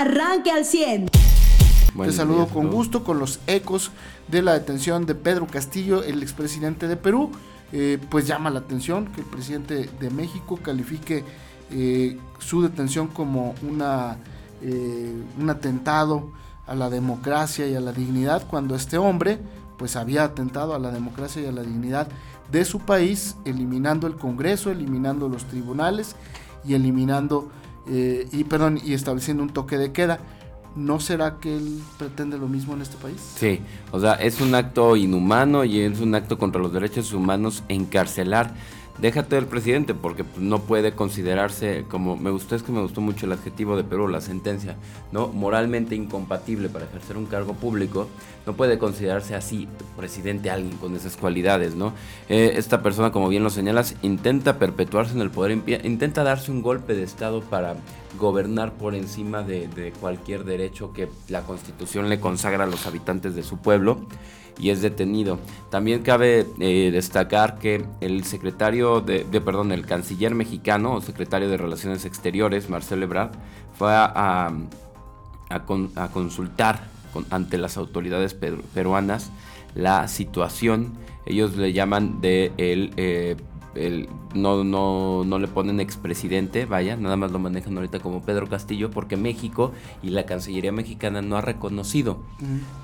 arranque al 100. Te saludo con gusto con los ecos de la detención de Pedro Castillo, el expresidente de Perú. Eh, pues llama la atención que el presidente de México califique eh, su detención como una, eh, un atentado a la democracia y a la dignidad cuando este hombre pues había atentado a la democracia y a la dignidad de su país, eliminando el Congreso, eliminando los tribunales y eliminando y perdón y estableciendo un toque de queda. ¿No será que él pretende lo mismo en este país? Sí, o sea, es un acto inhumano y es un acto contra los derechos humanos encarcelar. Déjate del presidente, porque no puede considerarse como, me gustó, es que me gustó mucho el adjetivo de Perú, la sentencia, ¿no? Moralmente incompatible para ejercer un cargo público, no puede considerarse así presidente alguien con esas cualidades, ¿no? Eh, esta persona, como bien lo señalas, intenta perpetuarse en el poder, intenta darse un golpe de Estado para gobernar por encima de, cualquier derecho que la Constitución le consagra a los habitantes de su pueblo y es detenido. También cabe eh, destacar que el secretario de, perdón, el canciller mexicano o secretario de Relaciones Exteriores, Marcelo Ebrard, fue a, a, consultar ante las autoridades peruanas la situación. Ellos le llaman de el eh, no, no, no le ponen expresidente, vaya, nada más lo manejan ahorita como Pedro Castillo, porque México y la Cancillería mexicana no ha reconocido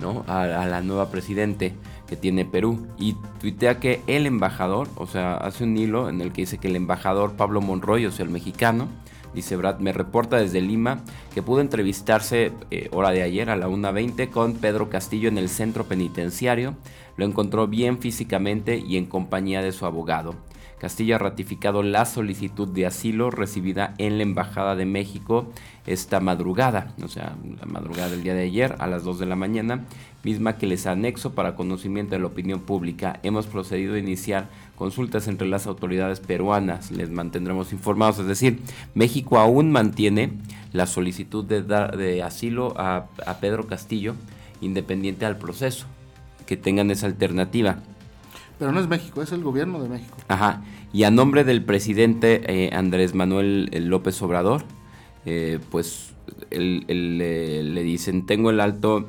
¿no? a, la nueva presidente que tiene Perú. Y tuitea que el embajador, o sea, hace un hilo en el que dice que el embajador Pablo Monroy, o sea, el mexicano, dice Brad, me reporta desde Lima que pudo entrevistarse eh, hora de ayer a la 1.20 con Pedro Castillo en el centro penitenciario. Lo encontró bien físicamente y en compañía de su abogado. Castilla ha ratificado la solicitud de asilo recibida en la Embajada de México esta madrugada, o sea, la madrugada del día de ayer a las 2 de la mañana, misma que les anexo para conocimiento de la opinión pública. Hemos procedido a iniciar consultas entre las autoridades peruanas, les mantendremos informados, es decir, México aún mantiene la solicitud de, dar, de asilo a, a Pedro Castillo independiente al proceso, que tengan esa alternativa. Pero no es México, es el gobierno de México. Ajá. Y a nombre del presidente eh, Andrés Manuel eh, López Obrador, eh, pues le dicen, tengo el alto,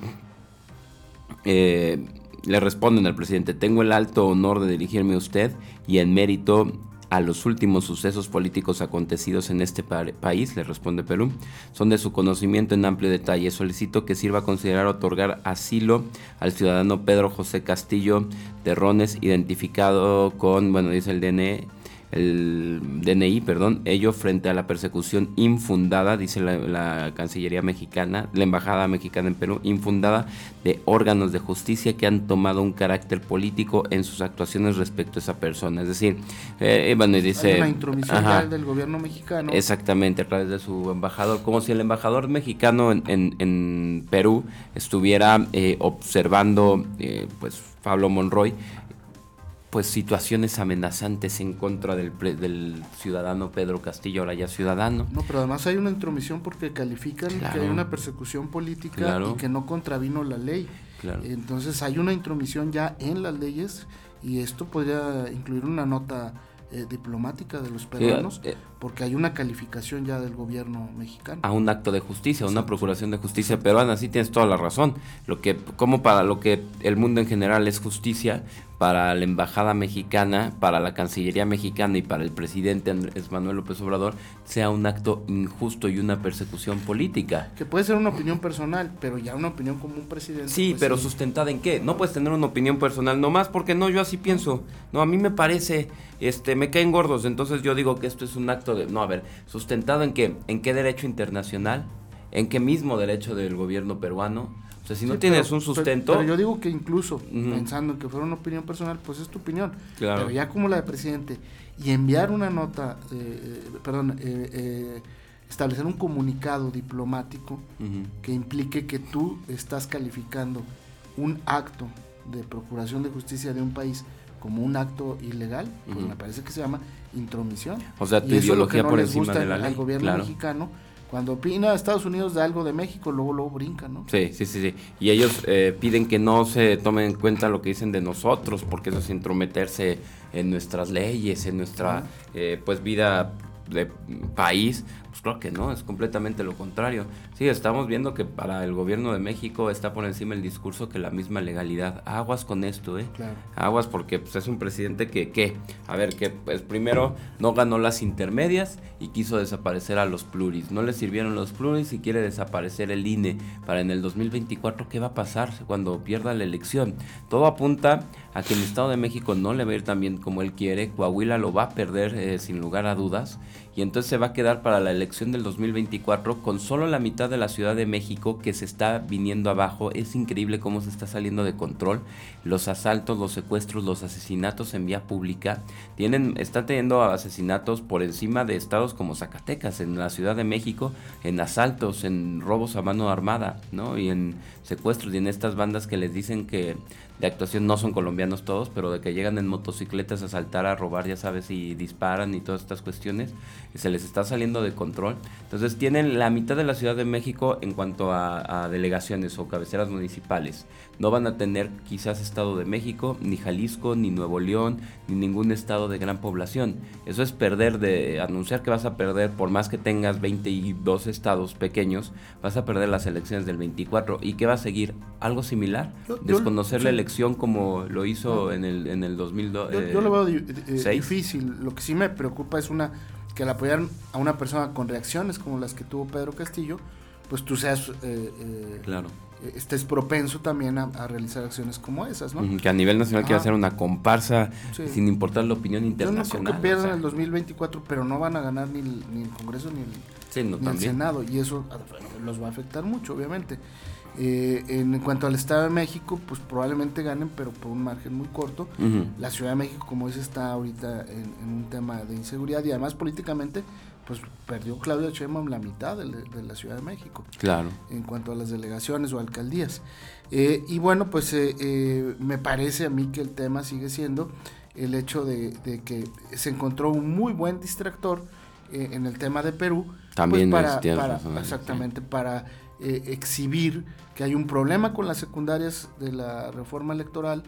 le responden al presidente, tengo el alto honor de dirigirme a usted y en mérito a los últimos sucesos políticos acontecidos en este país, le responde Perú, son de su conocimiento en amplio detalle. Solicito que sirva a considerar otorgar asilo al ciudadano Pedro José Castillo Terrones, identificado con, bueno, dice el DNE, el DNI, perdón, ello frente a la persecución infundada, dice la, Cancillería mexicana, la Embajada mexicana en Perú, infundada de órganos de justicia que han tomado un carácter político en sus actuaciones respecto a esa persona. Es decir, eh, bueno, dice... Hay una intromisión del gobierno mexicano. Exactamente, a través de su embajador, como si el embajador mexicano en, en, Perú estuviera eh, observando, eh, pues, Pablo Monroy, pues situaciones amenazantes en contra del, del, ciudadano Pedro Castillo, ahora ya ciudadano. No, pero además hay una intromisión porque califican que hay una persecución política y que no contravino la ley. Entonces hay una intromisión ya en las leyes y esto podría incluir una nota eh, diplomática de los peruanos, eh, porque hay una calificación ya del gobierno mexicano. A un acto de justicia, a una procuración de justicia peruana, sí tienes toda la razón. Lo que, como para lo que el mundo en general es justicia, para la embajada mexicana, para la Cancillería mexicana y para el presidente Andrés Manuel López Obrador, sea un acto injusto y una persecución política. Que puede ser una opinión personal, pero ya una opinión como un presidente. Sí, pues pero sustentada en qué? No puedes tener una opinión personal, nomás porque no, yo así pienso. No, a mí me parece, este, me caen gordos, entonces yo digo que esto es un acto de, no, a ver, sustentado en qué, en qué derecho internacional, en qué mismo derecho del gobierno peruano o sea, si no tienes un sustento... Pero, yo digo que incluso, pensando en que fuera una opinión personal, pues es tu opinión. Claro. Pero ya como la de presidente, y enviar una nota, eh, eh, perdón, eh, establecer un comunicado diplomático que implique que tú estás calificando un acto de procuración de justicia de un país como un acto ilegal, pues me parece que se llama intromisión. O sea, tu ideología por encima de la ley. Al gobierno mexicano cuando opina Estados Unidos de algo de México, luego luego brinca, ¿no? Sí, sí, sí, sí. Y ellos eh, piden que no se tomen en cuenta lo que dicen de nosotros, porque eso es intrometerse en nuestras leyes, en nuestra eh, pues vida de país, pues claro que no, es completamente lo contrario. Sí, estamos viendo que para el gobierno de México está por encima el discurso que la misma legalidad. Aguas con esto, ¿eh? Aguas porque pues, es un presidente que, ¿qué? A ver, que pues primero no ganó las intermedias y quiso desaparecer a los pluris. No le sirvieron los pluris y quiere desaparecer el INE para en el 2024, ¿qué va a pasar cuando pierda la elección? Todo apunta a que el Estado de México no le va a ir tan bien como él quiere, Coahuila lo va a perder eh, sin lugar a dudas y entonces se va a quedar para la elección del 2024 con solo la mitad de la Ciudad de México que se está viniendo abajo. Es increíble cómo se está saliendo de control. Los asaltos, los secuestros, los asesinatos en vía pública tienen, están teniendo asesinatos por encima de estados como Zacatecas, en la Ciudad de México, en asaltos, en robos a mano armada, ¿no? Y en secuestros y en estas bandas que les dicen que de actuación no son colombianos todos, pero de que llegan en motocicletas a saltar, a robar, ya sabes, y disparan y todas estas cuestiones, se les está saliendo de control. Entonces tienen la mitad de la Ciudad de México en cuanto a, delegaciones o cabeceras municipales. No van a tener quizás Estado de México, ni Jalisco, ni Nuevo León, ni ningún estado de gran población. Eso es perder de anunciar que vas a perder, por más que tengas 22 estados pequeños, vas a perder las elecciones del 24. ¿Y qué va a seguir? ¿Algo similar? Desconocer la elección como lo hizo en el, en el 2002. Yo, yo, lo veo eh, eh, difícil. Lo que sí me preocupa es una que al apoyar a una persona con reacciones como las que tuvo Pedro Castillo, pues tú seas eh, eh claro estés propenso también a, realizar acciones como esas, ¿no? Que a nivel nacional quiere hacer una comparsa sin importar la opinión internacional. Yo no creo que pierdan el 2024, pero no van a ganar ni el, ni el Congreso ni el, ni el Senado y eso ah, los va a afectar mucho, obviamente. Eh, en, cuanto al Estado de México, pues probablemente ganen, pero por un margen muy corto. La Ciudad de México, como dice, está ahorita en, un tema de inseguridad y además políticamente, pues perdió Claudia Sheinbaum la mitad de, la Ciudad de México. Claro. En cuanto a las delegaciones o alcaldías. Eh, y bueno, pues eh, me parece a mí que el tema sigue siendo el hecho de, que se encontró un muy buen distractor en el tema de Perú. También pues para, exactamente, para eh, exhibir que hay un problema con las secundarias de la reforma electoral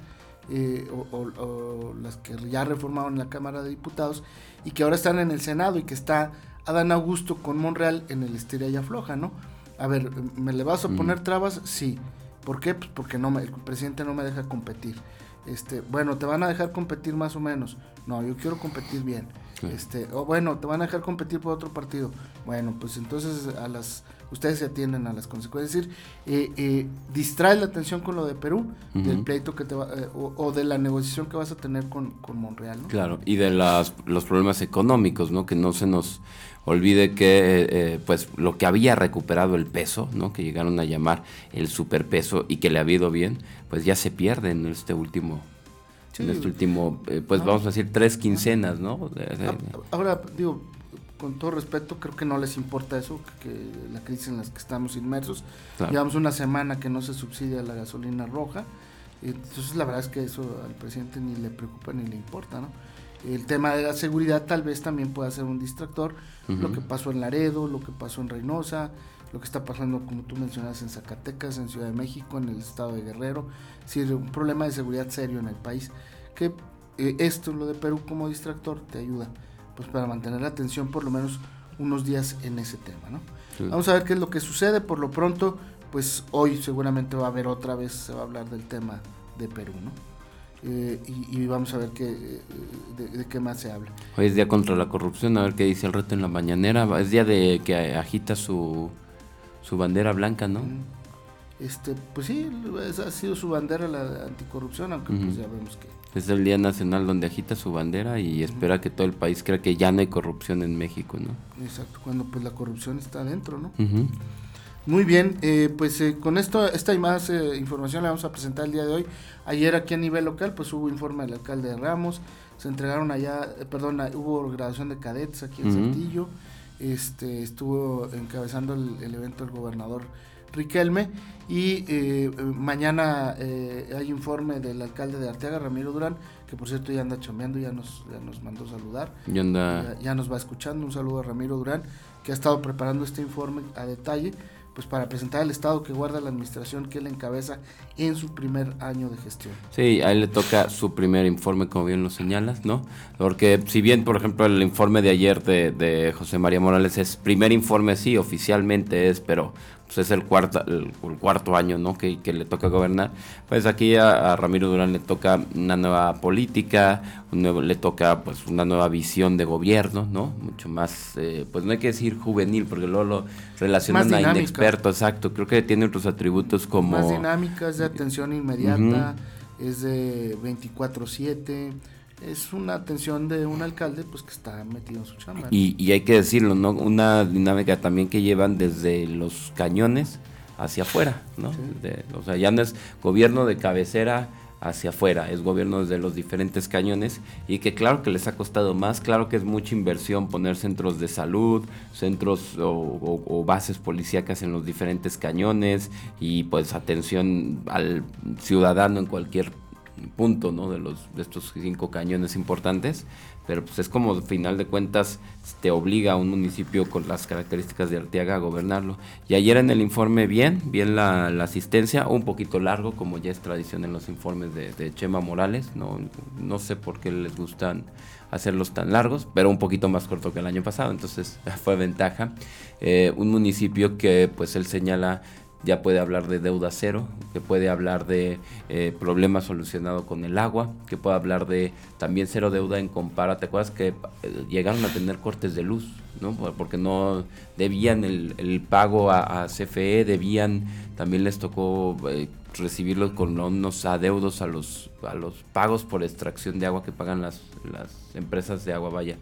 eh, o, las que ya reformaron en la Cámara de Diputados y que ahora están en el Senado y que está Adán Augusto con Monreal en el estira y afloja, ¿no? A ver, ¿me le vas a poner trabas? Sí. ¿Por qué? Pues porque no el presidente no me deja competir. Este, bueno, te van a dejar competir más o menos. No, yo quiero competir bien. Este, o bueno, te van a dejar competir por otro partido. Bueno, pues entonces a las ustedes se atienden a las consecuencias. Es decir, eh, eh, distrae la atención con lo de Perú, del pleito que te va, eh, o, de la negociación que vas a tener con, con Monreal. ¿no? Claro, y de las, los problemas económicos, ¿no? Que no se nos olvide que pues lo que había recuperado el peso, ¿no? Que llegaron a llamar el superpeso y que le ha habido bien, pues ya se pierde en este último en este último, pues vamos a decir, tres quincenas, ¿no? Ah, ahora, digo, con todo respeto, creo que no les importa eso, que, la crisis en la que estamos inmersos. Llevamos una semana que no se subsidia la gasolina roja. Entonces, la verdad es que eso al presidente ni le preocupa ni le importa, ¿no? El tema de la seguridad tal vez también pueda ser un distractor. Lo que pasó en Laredo, lo que pasó en Reynosa, lo que está pasando, como tú mencionas, en Zacatecas, en Ciudad de México, en el estado de Guerrero. Sí, un problema de seguridad serio en el país. Que eh, esto, lo de Perú como distractor, te ayuda pues para mantener la atención por lo menos unos días en ese tema, ¿no? Vamos a ver qué es lo que sucede. Por lo pronto, pues hoy seguramente va a haber otra vez, se va a hablar del tema de Perú, ¿no? Eh, y, vamos a ver qué, eh, de, qué más se habla. Hoy es día contra la corrupción, a ver qué dice el reto en la mañanera. Es día de que agita su, su bandera blanca, ¿no? Este, pues sí, ha sido su bandera la anticorrupción, aunque pues ya vemos que es el Día Nacional donde agita su bandera y espera que todo el país crea que ya no hay corrupción en México, ¿no? Exacto, cuando pues la corrupción está adentro, ¿no? Muy bien, eh, pues eh, con esto, esta y más eh, información la vamos a presentar el día de hoy. Ayer aquí a nivel local, pues hubo informe del alcalde de Ramos, se entregaron allá, perdón, hubo graduación de cadetes aquí en Saltillo, este, estuvo encabezando el evento el gobernador Riquelme. Y eh, mañana eh, hay informe del alcalde de Arteaga, Ramiro Durán, que por cierto ya anda chambeando, ya nos, ya nos mandó saludar. Ya, anda... ya, nos va escuchando. Un saludo a Ramiro Durán, que ha estado preparando este informe a detalle pues para presentar el estado que guarda la administración que él encabeza en su primer año de gestión. Sí, a él le toca su primer informe, como bien lo señalas, ¿no? Porque si bien, por ejemplo, el informe de ayer de, de José María Morales es primer informe, sí, oficialmente es, pero pues es el cuarto, el, cuarto año ¿no? que, le toca gobernar, pues aquí a, Ramiro Durán le toca una nueva política, un nuevo, le toca pues una nueva visión de gobierno, ¿no? Mucho más, eh, pues no hay que decir juvenil, porque luego lo relacionan a inexperto, exacto, creo que tiene otros atributos como... Más dinámicas, de atención inmediata, es de 24-7 es una atención de un alcalde pues que está metido en su chamba. Y, hay que decirlo, ¿no? Una dinámica también que llevan desde los cañones hacia afuera, ¿no? o sea, ya no es gobierno de cabecera hacia afuera, es gobierno desde los diferentes cañones y que claro que les ha costado más, claro que es mucha inversión poner centros de salud, centros o, o bases policíacas en los diferentes cañones y pues atención al ciudadano en cualquier punto ¿no? de, los, de estos cinco cañones importantes, pero pues es como al final de cuentas te obliga a un municipio con las características de Arteaga a gobernarlo. Y ayer en el informe bien, bien la, asistencia, un poquito largo como ya es tradición en los informes de, Chema Morales, no, no sé por qué les gustan hacerlos tan largos, pero un poquito más corto que el año pasado, entonces fue ventaja. Eh, un municipio que pues él señala ya puede hablar de deuda cero, que puede hablar de eh, problemas solucionados con el agua, que puede hablar de también cero deuda en compara. ¿Te acuerdas que eh, llegaron a tener cortes de luz? ¿no? Porque no debían el, pago a, CFE, debían, también les tocó eh, recibirlos con unos adeudos a los, a los pagos por extracción de agua que pagan las, las empresas de agua, vaya,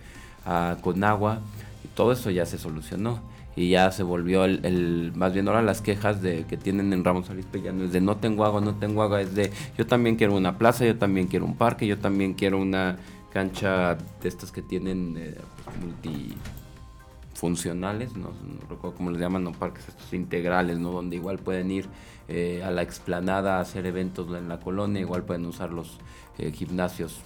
con agua, y todo eso ya se solucionó y ya se volvió el, más bien ahora las quejas de que tienen en Ramos Arizpe ya no es de no tengo agua, no tengo agua, es de yo también quiero una plaza, yo también quiero un parque, yo también quiero una cancha de estas que tienen eh, pues, multifuncionales, ¿no? recuerdo cómo les llaman, no parques estos integrales, ¿no? donde igual pueden ir eh, a la explanada a hacer eventos en la colonia, igual pueden usar los eh, gimnasios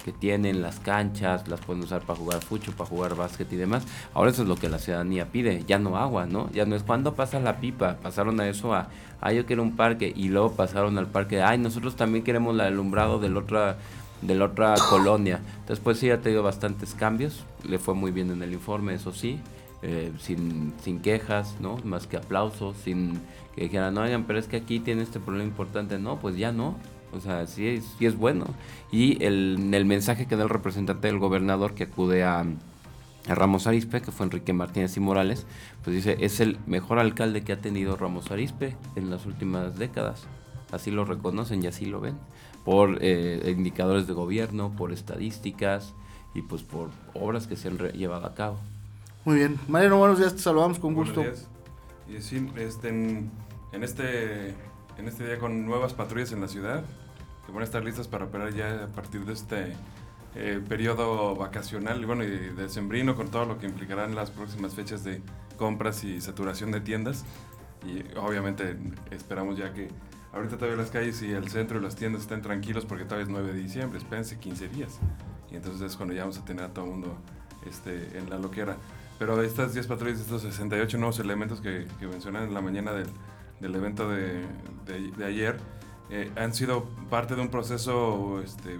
que tienen, las canchas, las pueden usar para jugar fucho, para jugar básquet y demás. Ahora eso es lo que la ciudadanía pide, ya no agua, ¿no? Ya no es cuando pasa la pipa, pasaron a eso a, ah, yo quiero un parque y luego pasaron al parque, ay, nosotros también queremos el alumbrado de la otra, de la otra colonia. Después sí ha tenido bastantes cambios, le fue muy bien en el informe, eso sí. Eh, sin, sin quejas, ¿no? Más que aplausos, sin que dijeran, no, oigan, pero es que aquí tiene este problema importante. No, pues ya no. O sea, sí es, sí es bueno. Y el, el mensaje que da el representante del gobernador que acude a, Ramos Arispe, que fue Enrique Martínez y Morales, pues dice, es el mejor alcalde que ha tenido Ramos Arispe en las últimas décadas. Así lo reconocen y así lo ven. Por eh, indicadores de gobierno, por estadísticas y pues por obras que se han llevado a cabo. Muy bien. Mariano, buenos días, te saludamos con gusto. Y sí, este, en, en este en este día con nuevas patrullas en la ciudad que van a estar listas para operar ya a partir de este eh, periodo vacacional y bueno, y de sembrino con todo lo que implicarán las próximas fechas de compras y saturación de tiendas. Y obviamente esperamos ya que ahorita todavía las calles y el centro y las tiendas estén tranquilos porque todavía es 9 de diciembre, espérense 15 días. Y entonces es cuando ya vamos a tener a todo el mundo este, en la loquera. Pero estas 10 patrullas, estos 68 nuevos elementos que, que mencionan en la mañana del, del evento de, de, ayer, eh, han sido parte de un proceso este,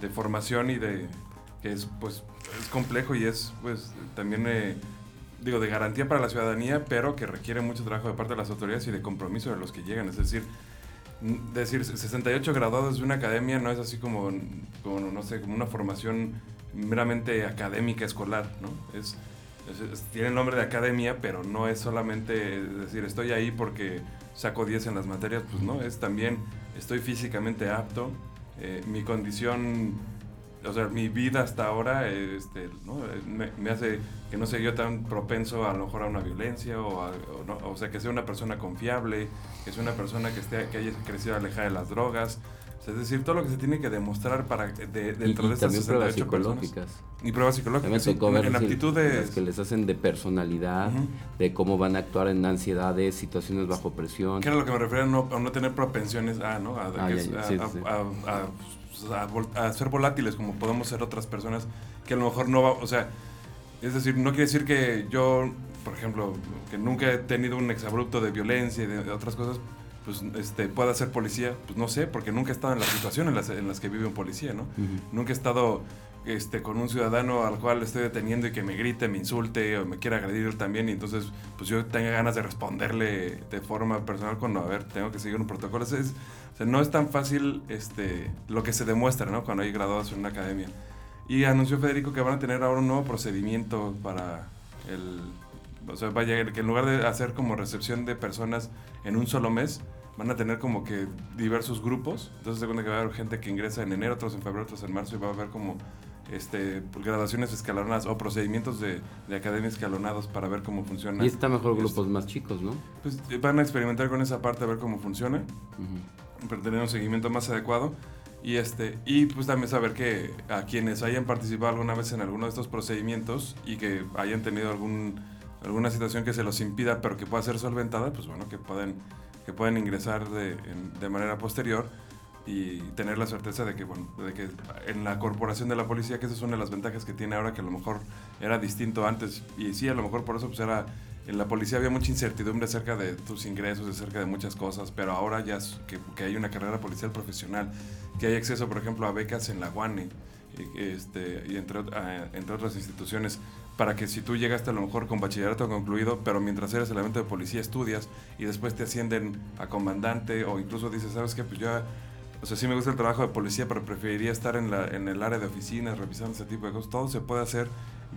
de formación y de que es pues es complejo y es pues también eh, digo de garantía para la ciudadanía pero que requiere mucho trabajo de parte de las autoridades y de compromiso de los que llegan. Es decir decir 68 graduados de una academia no es así como, como no sé como una formación meramente académica escolar no es tiene el nombre de academia, pero no es solamente decir estoy ahí porque saco 10 en las materias, pues no, es también estoy físicamente apto, eh, mi condición, o sea, mi vida hasta ahora este, me, hace que no sea yo tan propenso a lo mejor a una violencia, o, o, sea, que sea una persona confiable, que sea una persona que, esté, que haya crecido alejada de las drogas, es decir, todo lo que se tiene que demostrar para de, dentro de estas 68 psicológicas. Y pruebas psicológicas. Sí, en aptitudes que les hacen de personalidad, de cómo van a actuar en ansiedades, situaciones bajo presión. Que era lo que me refería a no, tener propensiones a, ¿no? a, a, ser volátiles como podemos ser otras personas que a lo mejor no va, o sea, es decir, no quiere decir que yo por ejemplo, que nunca he tenido un exabrupto de violencia y de, otras cosas, pues este, pueda ser policía, pues no sé, porque nunca he estado en la situación en las, en las que vive un policía, ¿no? Nunca he estado este, con un ciudadano al cual estoy deteniendo y que me grite, me insulte o me quiera agredir también y entonces pues yo tenga ganas de responderle de forma personal cuando, a ver, tengo que seguir un protocolo. Es, o sea, no es tan fácil este, lo que se demuestra, ¿no? Cuando hay graduados en una academia. Y anunció Federico que van a tener ahora un nuevo procedimiento para el... O sea, vaya, que en lugar de hacer como recepción de personas en un solo mes, van a tener como que diversos grupos. Entonces se cuenta que va a haber gente que ingresa en enero, otros en febrero, otros en marzo y va a haber como este, graduaciones escalonadas o procedimientos de, de academia escalonados para ver cómo funciona. Y está mejor grupos más chicos, ¿no? Pues eh, van a experimentar con esa parte a ver cómo funciona, para tener un seguimiento más adecuado. Y, este, y pues también saber que a quienes hayan participado alguna vez en alguno de estos procedimientos y que hayan tenido algún, alguna situación que se los impida pero que pueda ser solventada, pues bueno, que pueden, que pueden ingresar de, de manera posterior y tener la certeza de que, bueno, de que en la corporación de la policía, que esa es una de las ventajas que tiene ahora, que a lo mejor era distinto antes, y sí, a lo mejor por eso pues era, en la policía había mucha incertidumbre acerca de tus ingresos, acerca de muchas cosas, pero ahora ya que, que hay una carrera policial profesional, que hay acceso, por ejemplo, a becas en la UANE, este, y entre, entre otras instituciones, para que si tú llegaste a lo mejor con bachillerato concluido, pero mientras eres elemento de policía estudias y después te ascienden a comandante o incluso dices, ¿sabes qué? Pues ya o sea, sí me gusta el trabajo de policía, pero preferiría estar en, la, en el área de oficinas, revisando ese tipo de cosas. Todo se puede hacer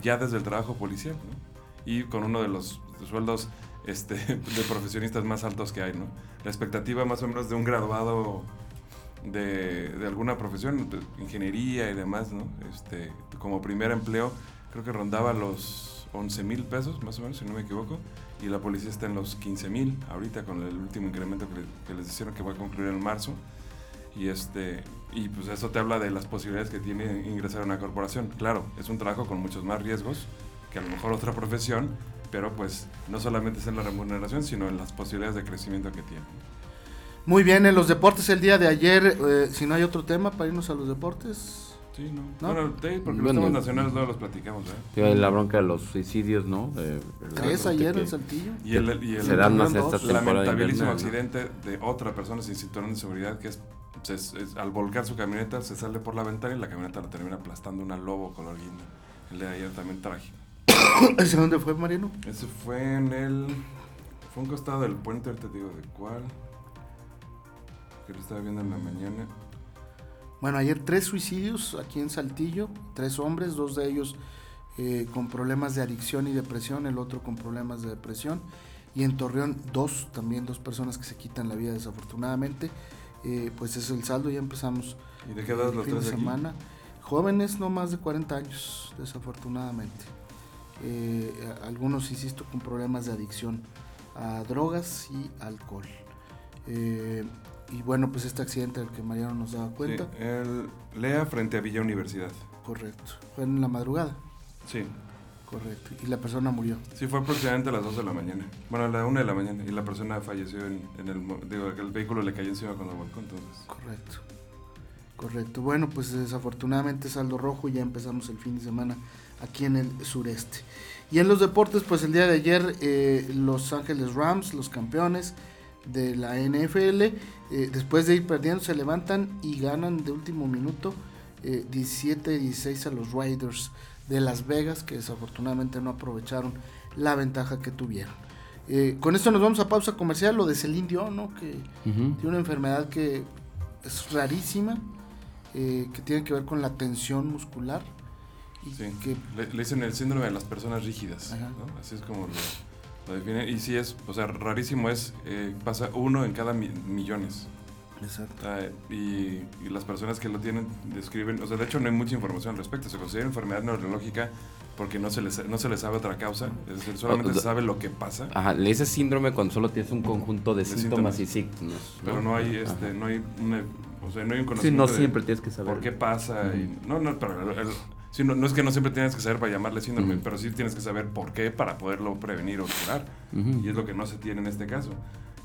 ya desde el trabajo policial, ¿no? Y con uno de los sueldos este, de profesionistas más altos que hay, ¿no? La expectativa más o menos de un graduado de, de alguna profesión, ingeniería y demás, ¿no? Este, como primer empleo, creo que rondaba los 11 mil pesos, más o menos, si no me equivoco, y la policía está en los 15 mil ahorita con el último incremento que, que les hicieron que va a concluir en marzo. Y, este, y pues eso te habla de las posibilidades que tiene ingresar a una corporación. Claro, es un trabajo con muchos más riesgos que a lo mejor otra profesión, pero pues no solamente es en la remuneración, sino en las posibilidades de crecimiento que tiene. Muy bien, en los deportes el día de ayer, eh, si no hay otro tema para irnos a los deportes. Sí, no. Bueno, porque los temas nacionales no los platicamos, ¿eh? La bronca de los suicidios, ¿no? Eh, Tres ayer en Saltillo. Y el, y el, Se dan más esta lamentabilísimo accidente de otra persona sin cinturón de seguridad que es al volcar su camioneta se sale por la ventana y la camioneta la termina aplastando una lobo color guinda. El de ayer también trágico. ¿Ese dónde fue, Mariano? Ese fue en el... Fue un costado del puente, ahorita te digo de cuál. Que lo estaba viendo en la mañana. Bueno, ayer tres suicidios aquí en Saltillo, tres hombres, dos de ellos eh, con problemas de adicción y depresión, el otro con problemas de depresión. Y en Torreón, dos, también dos personas que se quitan la vida desafortunadamente. Eh, pues es el saldo, ya empezamos. ¿Y de qué edad los tres semana. Jóvenes, no más de 40 años, desafortunadamente. Eh, algunos, insisto, con problemas de adicción a drogas y alcohol. Eh, y bueno, pues este accidente del que Mariano nos daba cuenta. el Lea frente a Villa Universidad. Correcto. Fue en la madrugada. Sí. Correcto. Y la persona murió. Sí, fue aproximadamente a las 2 de la mañana. Bueno, a la 1 de la mañana. Y la persona falleció en, el... Digo, el vehículo le cayó encima cuando volcó, entonces. Correcto. Correcto. Bueno, pues desafortunadamente saldo rojo y ya empezamos el fin de semana aquí en el sureste. Y en los deportes, pues el día de ayer eh, Los Ángeles Rams, los campeones de la NFL, eh, después de ir perdiendo, se levantan y ganan de último minuto eh, 17-16 a los Raiders de Las Vegas, que desafortunadamente no aprovecharon la ventaja que tuvieron. Eh, con esto nos vamos a pausa comercial, lo de Celine Dion, ¿no? que tiene una enfermedad que es rarísima, que tiene que ver con la tensión muscular. Y que, le, dicen el síndrome de las personas rígidas, así es como lo, define. Y sí es, o sea, rarísimo es, eh, pasa uno en cada millones. Exacto. Ah, y, las personas que lo tienen describen, o sea, de hecho no hay mucha información al respecto. Se considera enfermedad neurológica porque no se les, no se les sabe otra causa, es decir, solamente se sabe lo que pasa. Ajá, le dice síndrome cuando solo tienes un conjunto de, síntomas, y signos. Pero no hay, este, no hay, o sea, no hay un conocimiento. Sí, no siempre tienes que saber. ¿Por qué pasa? y, no, no, pero no, es que no siempre tienes que saber para llamarle síndrome, pero sí tienes que saber por qué para poderlo prevenir o curar. Y es lo que no se tiene en este caso.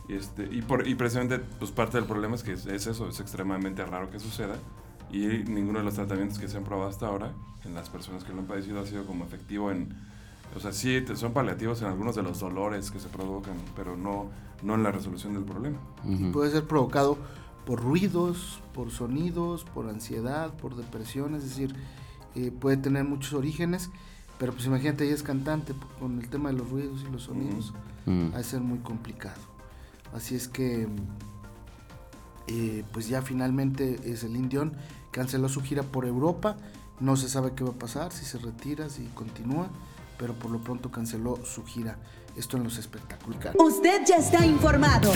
Y, este, y, por, y precisamente pues parte del problema es que es, eso, es extremadamente raro que suceda y ninguno de los tratamientos que se han probado hasta ahora en las personas que lo han padecido ha sido como efectivo en, O sea, sí, son paliativos en algunos de los dolores que se provocan, pero no, no en la resolución del problema. Y puede ser provocado por ruidos, por sonidos, por ansiedad, por depresión, es decir, eh, puede tener muchos orígenes, pero pues imagínate, ella es cantante, con el tema de los ruidos y los sonidos, va a ser muy complicado. Así es que, eh, pues ya finalmente es el Indión, canceló su gira por Europa, no se sabe qué va a pasar, si se retira, si continúa, pero por lo pronto canceló su gira. Esto en los espectáculos. Usted ya está informado.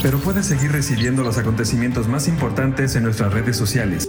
Pero puede seguir recibiendo los acontecimientos más importantes en nuestras redes sociales.